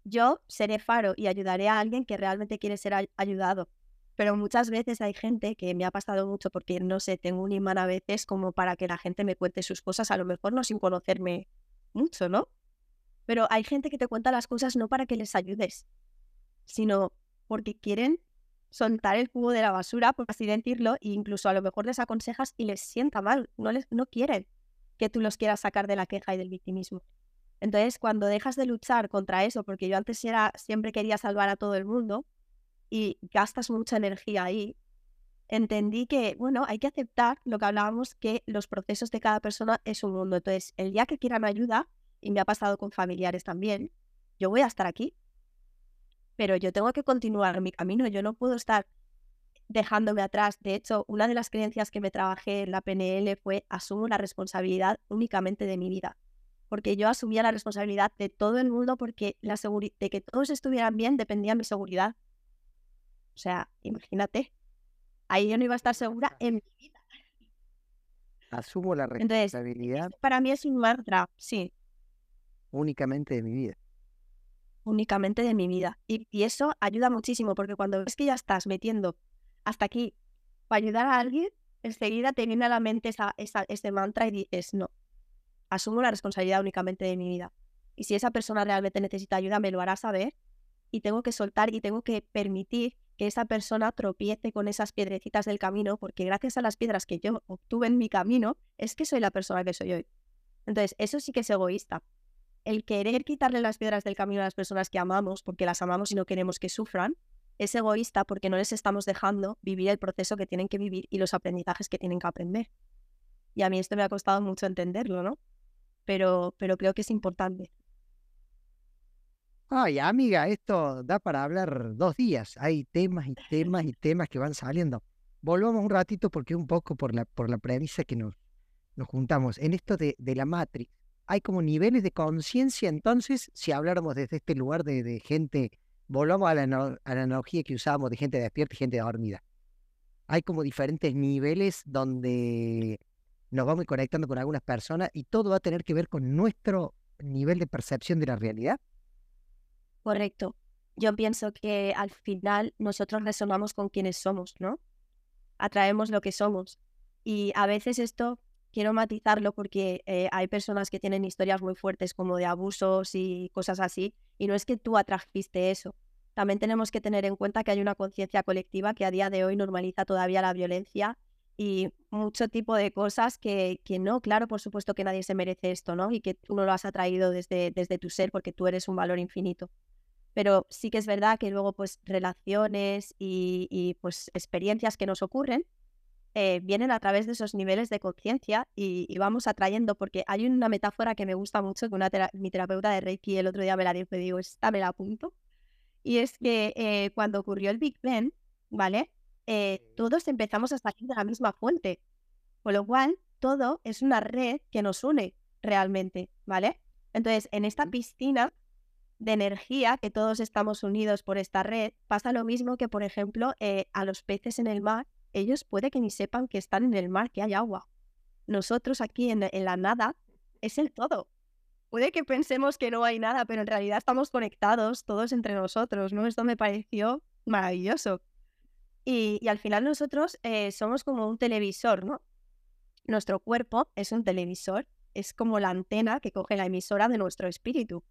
yo seré faro y ayudaré a alguien que realmente quiere ser ayudado. Pero muchas veces hay gente que me ha pasado mucho porque, no sé, tengo un imán a veces como para que la gente me cuente sus cosas, a lo mejor no sin conocerme mucho, ¿no? Pero hay gente que te cuenta las cosas no para que les ayudes, sino porque quieren soltar el cubo de la basura, por así decirlo, e incluso a lo mejor les aconsejas y les sienta mal, no, les, no quieren que tú los quieras sacar de la queja y del victimismo. Entonces, cuando dejas de luchar contra eso, porque yo antes era, siempre quería salvar a todo el mundo y gastas mucha energía ahí, entendí que, bueno, hay que aceptar lo que hablábamos, que los procesos de cada persona es un mundo. Entonces, el día que quieran ayuda, y me ha pasado con familiares también, yo voy a estar aquí, pero yo tengo que continuar mi camino, yo no puedo estar dejándome atrás. De hecho, una de las creencias que me trabajé en la PNL fue asumo la responsabilidad únicamente de mi vida. Porque yo asumía la responsabilidad de todo el mundo porque la de que todos estuvieran bien dependía de mi seguridad. O sea, imagínate. Ahí yo no iba a estar segura en mi vida. Asumo la responsabilidad. para mí es un mantra, sí. Únicamente de mi vida. Únicamente de mi vida. Y, y eso ayuda muchísimo porque cuando ves que ya estás metiendo hasta aquí, para ayudar a alguien, enseguida te viene a la mente esa, ese mantra y dices, no, asumo la responsabilidad únicamente de mi vida. Y si esa persona realmente necesita ayuda, me lo hará saber y tengo que soltar y tengo que permitir que esa persona tropiece con esas piedrecitas del camino, porque gracias a las piedras que yo obtuve en mi camino, es que soy la persona que soy hoy. Entonces, eso sí que es egoísta. El querer quitarle las piedras del camino a las personas que amamos, porque las amamos y no queremos que sufran, es egoísta porque no les estamos dejando vivir el proceso que tienen que vivir y los aprendizajes que tienen que aprender. Y a mí esto me ha costado mucho entenderlo, ¿no? Pero, pero creo que es importante. Ay, amiga, esto da para hablar dos días. Hay temas y temas y temas que van saliendo. Volvamos un ratito porque un poco por la, por la premisa que nos, nos juntamos. En esto de, de la Matrix, hay como niveles de conciencia, entonces, si habláramos desde este lugar de, gente volvamos a la, analogía que usábamos de gente despierta y gente dormida. Hay como diferentes niveles donde nos vamos conectando con algunas personas y todo va a tener que ver con nuestro nivel de percepción de la realidad. Correcto. Yo pienso que al final nosotros resonamos con quienes somos, ¿no? Atraemos lo que somos. Y a veces esto quiero matizarlo porque eh, hay personas que tienen historias muy fuertes como de abusos y cosas así, y no es que tú atrajiste eso. También tenemos que tener en cuenta que hay una conciencia colectiva que a día de hoy normaliza todavía la violencia y mucho tipo de cosas que, que no, claro, por supuesto que nadie se merece esto, ¿no? Y que tú no lo has atraído desde, desde tu ser porque tú eres un valor infinito. Pero sí que es verdad que luego pues relaciones y, y pues experiencias que nos ocurren eh, vienen a través de esos niveles de conciencia y, vamos atrayendo, porque hay una metáfora que me gusta mucho, que una mi terapeuta de Reiki el otro día me la dijo y digo, esta me la apunto, y es que eh, cuando ocurrió el Big Bang, ¿vale? Eh, todos empezamos a salir de la misma fuente, con lo cual todo es una red que nos une realmente, ¿vale? Entonces, en esta piscina de energía, que todos estamos unidos por esta red, pasa lo mismo que, por ejemplo, a los peces en el mar ellos puede que ni sepan que están en el mar, que hay agua. Nosotros aquí en, la nada es el todo. Puede que pensemos que no hay nada, pero en realidad estamos conectados todos entre nosotros, ¿no? Esto me pareció maravilloso. Y, al final nosotros eh, somos como un televisor, ¿no? Nuestro cuerpo es un televisor, es como la antena que coge la emisora de nuestro espíritu.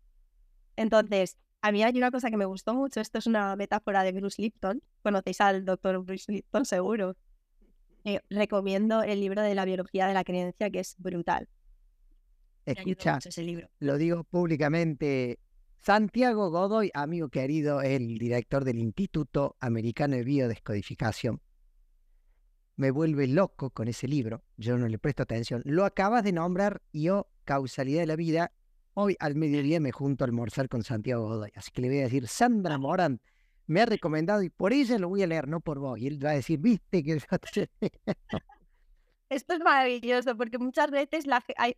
Entonces, a mí hay una cosa que me gustó mucho, esto es una metáfora de Bruce Lipton, conocéis al doctor Bruce Lipton seguro. Eh, recomiendo el libro de la biología de la creencia que es brutal. Escucha, ese libro. lo digo públicamente, Santiago Godoy, amigo querido, el director del Instituto Americano de Biodescodificación, me vuelve loco con ese libro, yo no le presto atención. Lo acabas de nombrar yo, Causalidad de la Vida, Hoy al mediodía me junto a almorzar con Santiago Godoy, así que le voy a decir, Sandra Morán me ha recomendado y por ella lo voy a leer, no por vos. Y él va a decir, viste que... [laughs] [laughs] Esto es maravilloso porque muchas veces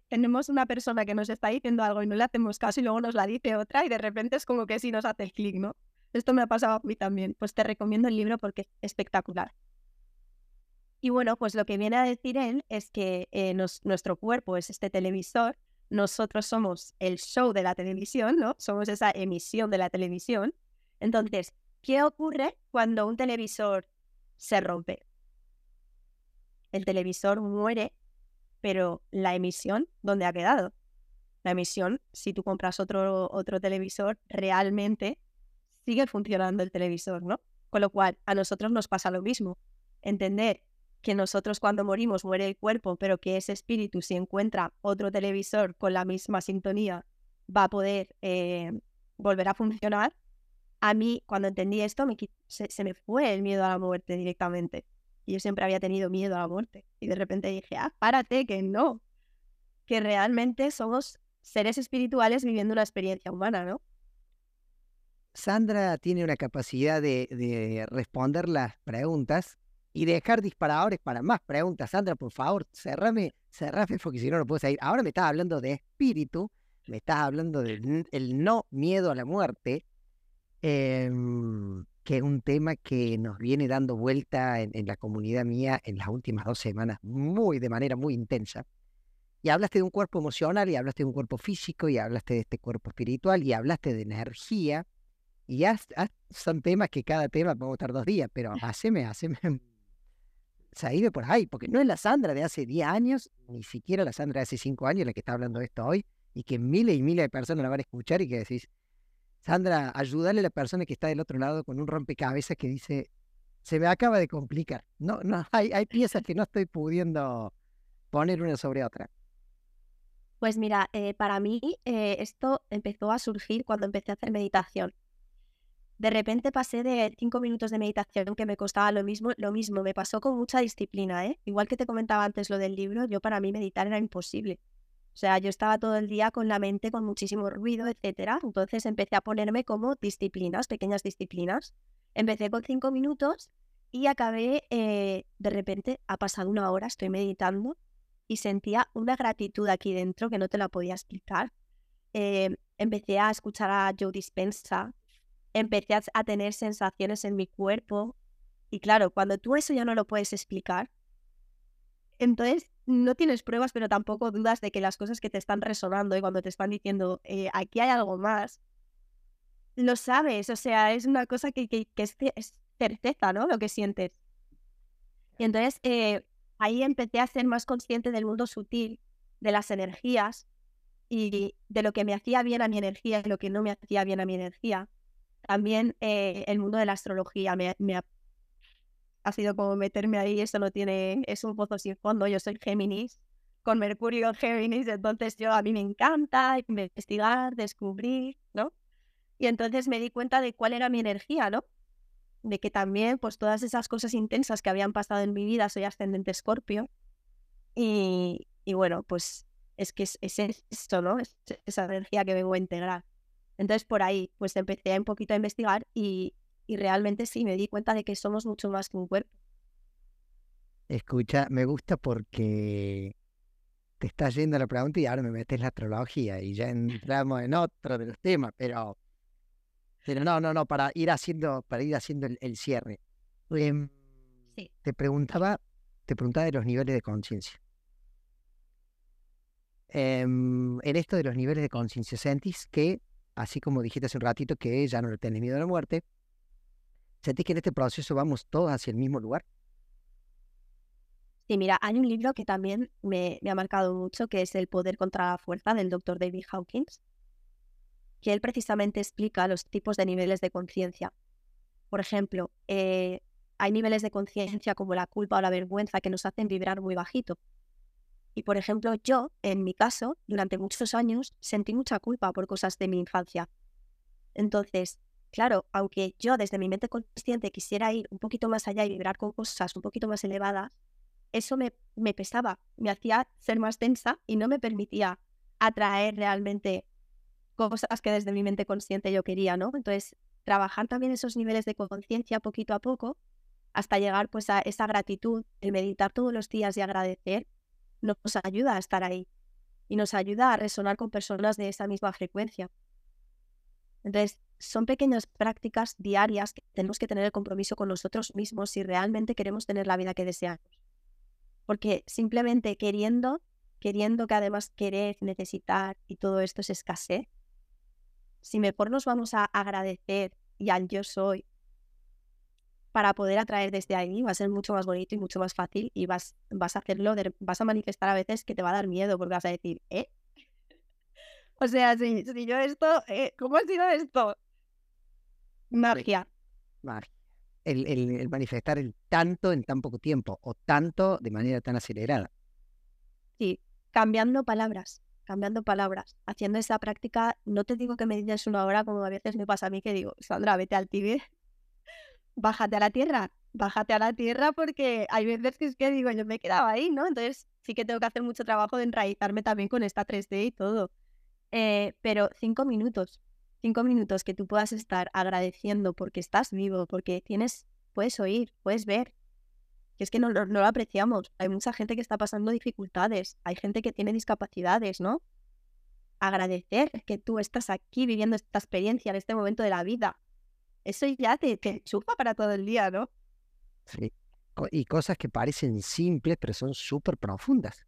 tenemos una persona que nos está diciendo algo y no le hacemos caso y luego nos la dice otra y de repente es como que sí nos hace el clic, ¿no? Esto me ha pasado a mí también. Pues te recomiendo el libro porque es espectacular. Y bueno, pues lo que viene a decir él es que eh, nuestro cuerpo es este televisor nosotros somos el show de la televisión, ¿no? Somos esa emisión de la televisión. Entonces, ¿qué ocurre cuando un televisor se rompe? El televisor muere, pero la emisión, ¿dónde ha quedado? La emisión, si tú compras otro, otro televisor, realmente sigue funcionando el televisor, ¿no? Con lo cual, a nosotros nos pasa lo mismo. Entender que nosotros cuando morimos muere el cuerpo, pero que ese espíritu si encuentra otro televisor con la misma sintonía va a poder eh, volver a funcionar. A mí, cuando entendí esto, me, se, me fue el miedo a la muerte directamente. Yo siempre había tenido miedo a la muerte. Y de repente dije, ah, párate, que no. Que realmente somos seres espirituales viviendo una experiencia humana, ¿no? Sandra tiene una capacidad de responder las preguntas y dejar disparadores para más preguntas. Sandra, por favor, cerrame, cerrame porque si no, no puedo seguir. Ahora me estás hablando de espíritu, me estás hablando del el no miedo a la muerte, em, que es un tema que nos viene dando vuelta en, la comunidad mía en las últimas dos semanas, muy de manera muy intensa. Y hablaste de un cuerpo emocional, y hablaste de un cuerpo físico, y hablaste de este cuerpo espiritual, y hablaste de energía. Y ya son temas que cada tema podemos estar dos días, pero haceme, haceme se por ahí, porque no es la Sandra de hace 10 años, ni siquiera la Sandra de hace 5 años la que está hablando de esto hoy, y que miles y miles de personas la van a escuchar y que decís, Sandra, ayúdale a la persona que está del otro lado con un rompecabezas que dice, se me acaba de complicar. No, no, [laughs] hay, hay piezas que no estoy pudiendo poner una sobre otra. Pues mira, eh, para mí eh, esto empezó a surgir cuando empecé a hacer meditación de repente pasé de cinco minutos de meditación que me costaba lo mismo, lo mismo, me pasó con mucha disciplina, ¿eh? Igual que te comentaba antes lo del libro, yo para mí meditar era imposible. O sea, yo estaba todo el día con la mente con muchísimo ruido, etcétera. Entonces empecé a ponerme como disciplinas, pequeñas disciplinas. Empecé con cinco minutos y acabé, eh, de repente, ha pasado una hora, estoy meditando y sentía una gratitud aquí dentro que no te la podía explicar. Eh, empecé a escuchar a Joe Dispensa, empecé a tener sensaciones en mi cuerpo. Y claro, cuando tú eso ya no lo puedes explicar, entonces no tienes pruebas, pero tampoco dudas de que las cosas que te están resonando y cuando te están diciendo, eh, aquí hay algo más, lo sabes. O sea, es una cosa que, que, es, certeza, ¿no? Lo que sientes. Y entonces eh, ahí empecé a ser más consciente del mundo sutil, de las energías y de lo que me hacía bien a mi energía y lo que no me hacía bien a mi energía. También eh, el mundo de la astrología me, ha, sido como meterme ahí, eso no tiene, es un pozo sin fondo, yo soy Géminis, con Mercurio Géminis, entonces yo a mí me encanta investigar, descubrir, ¿no? Y entonces me di cuenta de cuál era mi energía, ¿no? De que también, pues todas esas cosas intensas que habían pasado en mi vida, soy ascendente escorpio. Y, y bueno, pues es que es, es esto, ¿no? Es esa energía que vengo a integrar. Entonces por ahí pues empecé un poquito a investigar y, realmente sí me di cuenta de que somos mucho más que un cuerpo. Escucha, me gusta porque te estás yendo a la pregunta y ahora me metes la astrología y ya entramos en otro de los temas, pero, pero no, no, no, para ir haciendo, para ir haciendo el, cierre. Em, sí. Te preguntaba, te preguntaba de los niveles de conciencia. Em, en esto de los niveles de conciencia, ¿sentís que así como dijiste hace un ratito que ya no le tenés miedo a la muerte, ¿sentís que en este proceso vamos todos hacia el mismo lugar? Sí, mira, hay un libro que también me, ha marcado mucho, que es El poder contra la fuerza del doctor David Hawkins, que él precisamente explica los tipos de niveles de conciencia. Por ejemplo, eh, hay niveles de conciencia como la culpa o la vergüenza que nos hacen vibrar muy bajito. Y por ejemplo, yo, en mi caso, durante muchos años sentí mucha culpa por cosas de mi infancia. Entonces, claro, aunque yo desde mi mente consciente quisiera ir un poquito más allá y vibrar con cosas un poquito más elevadas, eso me, me pesaba, me hacía ser más densa y no me permitía atraer realmente cosas que desde mi mente consciente yo quería, ¿no? Entonces, trabajar también esos niveles de conciencia poquito a poco hasta llegar pues a esa gratitud, el meditar todos los días y agradecer, nos ayuda a estar ahí y nos ayuda a resonar con personas de esa misma frecuencia. Entonces, son pequeñas prácticas diarias que tenemos que tener el compromiso con nosotros mismos si realmente queremos tener la vida que deseamos. Porque simplemente queriendo, queriendo que además querer, necesitar y todo esto es escasez, si mejor nos vamos a agradecer y al yo soy para poder atraer desde ahí va a ser mucho más bonito y mucho más fácil y vas, vas a hacerlo, vas a manifestar a veces que te va a dar miedo porque vas a decir, ¿eh? [laughs] O sea, si, si yo esto, eh, ¿cómo ha sido esto? Magia. Magia. El, el, manifestar el tanto en tan poco tiempo o tanto de manera tan acelerada. Sí, cambiando palabras, cambiando palabras, haciendo esa práctica, no te digo que me digas una hora como a veces me pasa a mí que digo, Sandra, vete al tibet bájate a la tierra, bájate a la tierra porque hay veces que es que digo, yo me he quedado ahí, ¿no? Entonces sí que tengo que hacer mucho trabajo de enraizarme también con esta 3D y todo. Eh, pero cinco minutos, cinco minutos que tú puedas estar agradeciendo porque estás vivo, porque tienes, puedes oír, puedes ver, que es que no, no, lo apreciamos. Hay mucha gente que está pasando dificultades, hay gente que tiene discapacidades, ¿no? Agradecer que tú estás aquí viviendo esta experiencia en este momento de la vida. Eso ya te, te chupa para todo el día, ¿no? Sí. Y cosas que parecen simples, pero son súper profundas.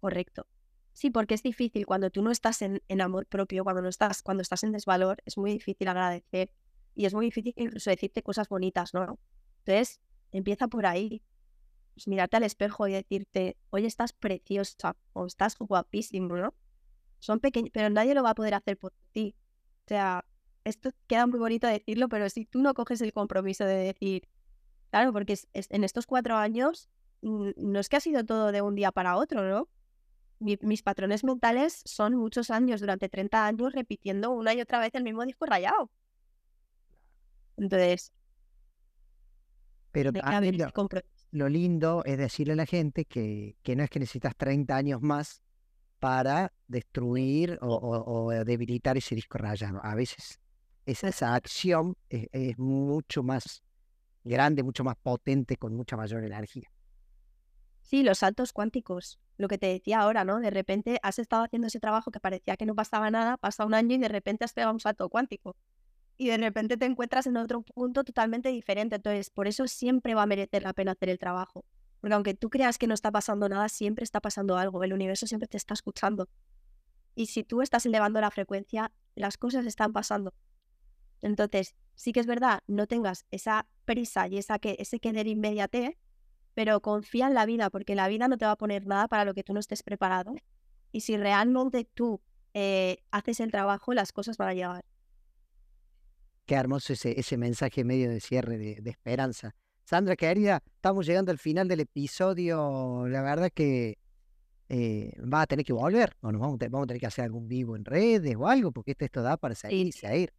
Correcto. Sí, porque es difícil cuando tú no estás en, en, amor propio, cuando no estás, cuando estás en desvalor, es muy difícil agradecer y es muy difícil incluso decirte cosas bonitas, ¿no? Entonces, empieza por ahí. Pues mirarte al espejo y decirte, oye, estás preciosa o estás guapísimo, ¿no? Son pequeños, pero nadie lo va a poder hacer por ti. O sea, esto queda muy bonito decirlo, pero si tú no coges el compromiso de decir, claro, porque en estos cuatro años no es que ha sido todo de un día para otro, ¿no? mis patrones mentales son muchos años, durante 30 años, repitiendo una y otra vez el mismo disco rayado. Entonces, pero lo, lo, lindo es decirle a la gente que, que, no es que necesitas 30 años más para destruir o, debilitar ese disco rayado. A veces esa, esa acción es mucho más grande, mucho más potente, con mucha mayor energía. Sí, los saltos cuánticos, lo que te decía ahora, ¿no? De repente has estado haciendo ese trabajo que parecía que no pasaba nada, pasa un año y de repente has pegado un salto cuántico. Y de repente te encuentras en otro punto totalmente diferente. Entonces, por eso siempre va a merecer la pena hacer el trabajo. Porque aunque tú creas que no está pasando nada, siempre está pasando algo. El universo siempre te está escuchando. Y si tú estás elevando la frecuencia, las cosas están pasando. Entonces, sí que es verdad, no tengas esa prisa y esa que, ese querer inmediate, pero confía en la vida, porque la vida no te va a poner nada para lo que tú no estés preparado. Y si realmente tú eh, haces el trabajo, las cosas van a llegar. Qué hermoso ese, ese mensaje medio de cierre, de, esperanza. Sandra, querida, estamos llegando al final del episodio. La verdad que eh, va a tener que volver, o nos vamos, a tener que hacer algún vivo en redes o algo, porque esto, esto da para salir y seguir.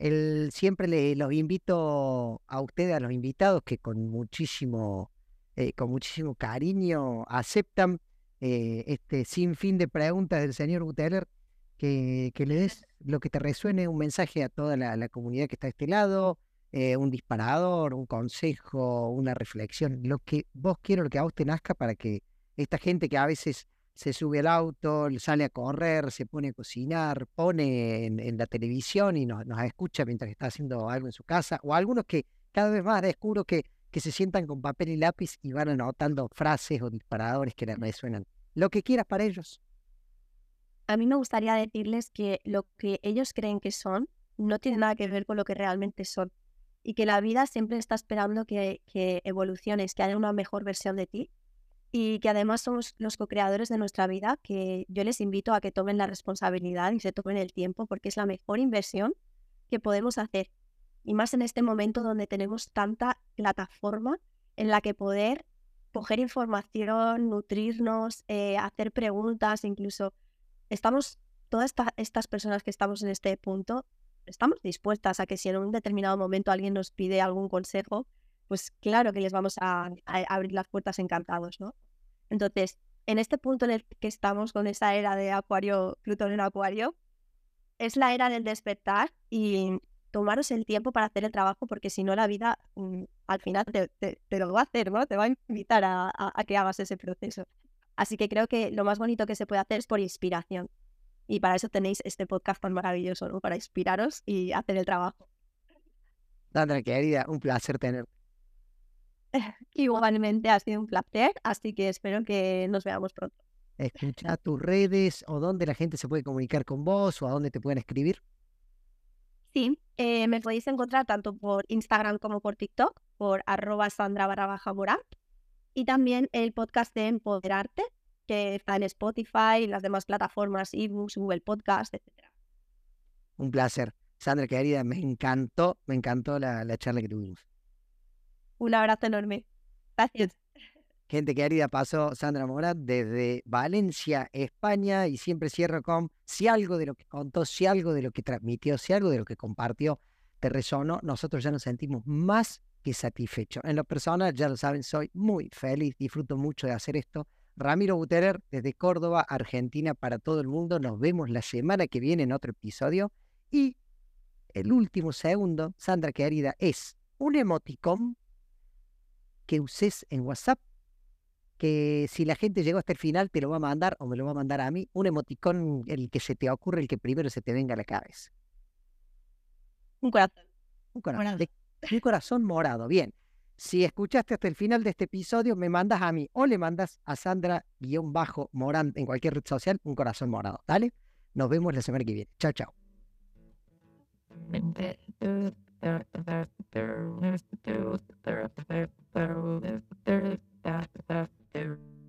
El, siempre le, los invito a ustedes, a los invitados, que con muchísimo eh, con muchísimo cariño aceptan eh, este sinfín de preguntas del señor Guteller, que, que, le des lo que te resuene, un mensaje a toda la, comunidad que está a este lado, eh, un disparador, un consejo, una reflexión, lo que vos quieras, lo que a vos te nazca para que esta gente que a veces se sube al auto, sale a correr, se pone a cocinar, pone en, la televisión y nos, nos, escucha mientras está haciendo algo en su casa, o algunos que cada vez más descubro que que se sientan con papel y lápiz y van anotando frases o disparadores que les resuenan. Lo que quieras para ellos. A mí me gustaría decirles que lo que ellos creen que son no tiene nada que ver con lo que realmente son. Y que la vida siempre está esperando que, que evoluciones, que haya una mejor versión de ti. Y que además somos los co-creadores de nuestra vida, que yo les invito a que tomen la responsabilidad y se tomen el tiempo, porque es la mejor inversión que podemos hacer. Y más en este momento donde tenemos tanta plataforma en la que poder coger información, nutrirnos, eh, hacer preguntas, incluso estamos, todas estas personas que estamos en este punto, estamos dispuestas a que si en un determinado momento alguien nos pide algún consejo, pues claro que les vamos a, abrir las puertas encantados, ¿no? Entonces, en este punto en el que estamos con esa era de Acuario, Plutón en Acuario, es la era del despertar y tomaros el tiempo para hacer el trabajo, porque si no la vida mm, al final te, lo va a hacer, ¿no? Te va a invitar a, que hagas ese proceso. Así que creo que lo más bonito que se puede hacer es por inspiración. Y para eso tenéis este podcast tan maravilloso, ¿no? Para inspiraros y hacer el trabajo. Sandra, querida, un placer tener. [laughs] Igualmente ha sido un placer, así que espero que nos veamos pronto. Escucha tus redes o dónde la gente se puede comunicar con vos o a dónde te pueden escribir. Sí, eh, me podéis encontrar tanto por Instagram como por TikTok, por arroba sandra barra baja Y también el podcast de Empoderarte, que está en Spotify, las demás plataformas, ebooks, Google Podcast, etc. Un placer. Sandra, querida, me encantó, me encantó la, la charla que tuvimos. Un abrazo enorme. Gracias. Gente querida, pasó Sandra Morat desde Valencia, España, y siempre cierro con si algo de lo que contó, si algo de lo que transmitió, si algo de lo que compartió te resonó, nosotros ya nos sentimos más que satisfechos. En lo personal, ya lo saben, soy muy feliz, disfruto mucho de hacer esto, Ramiro Buterer desde Córdoba, Argentina, para todo el mundo. Nos vemos la semana que viene en otro episodio. Y el último segundo, Sandra querida, es un emoticón que uses en WhatsApp, que si la gente llegó hasta el final te lo va a mandar o me lo va a mandar a mí, un emoticón, el que se te ocurre, el que primero se te venga a la cabeza. Un corazón. Un corazón, un corazón morado, bien. Si escuchaste hasta el final de este episodio, me mandas a mí o le mandas a Sandra-Morán en cualquier red social un corazón morado. ¿Dale? Nos vemos la semana que viene. Chao, chao. Pero, pero, pero, there.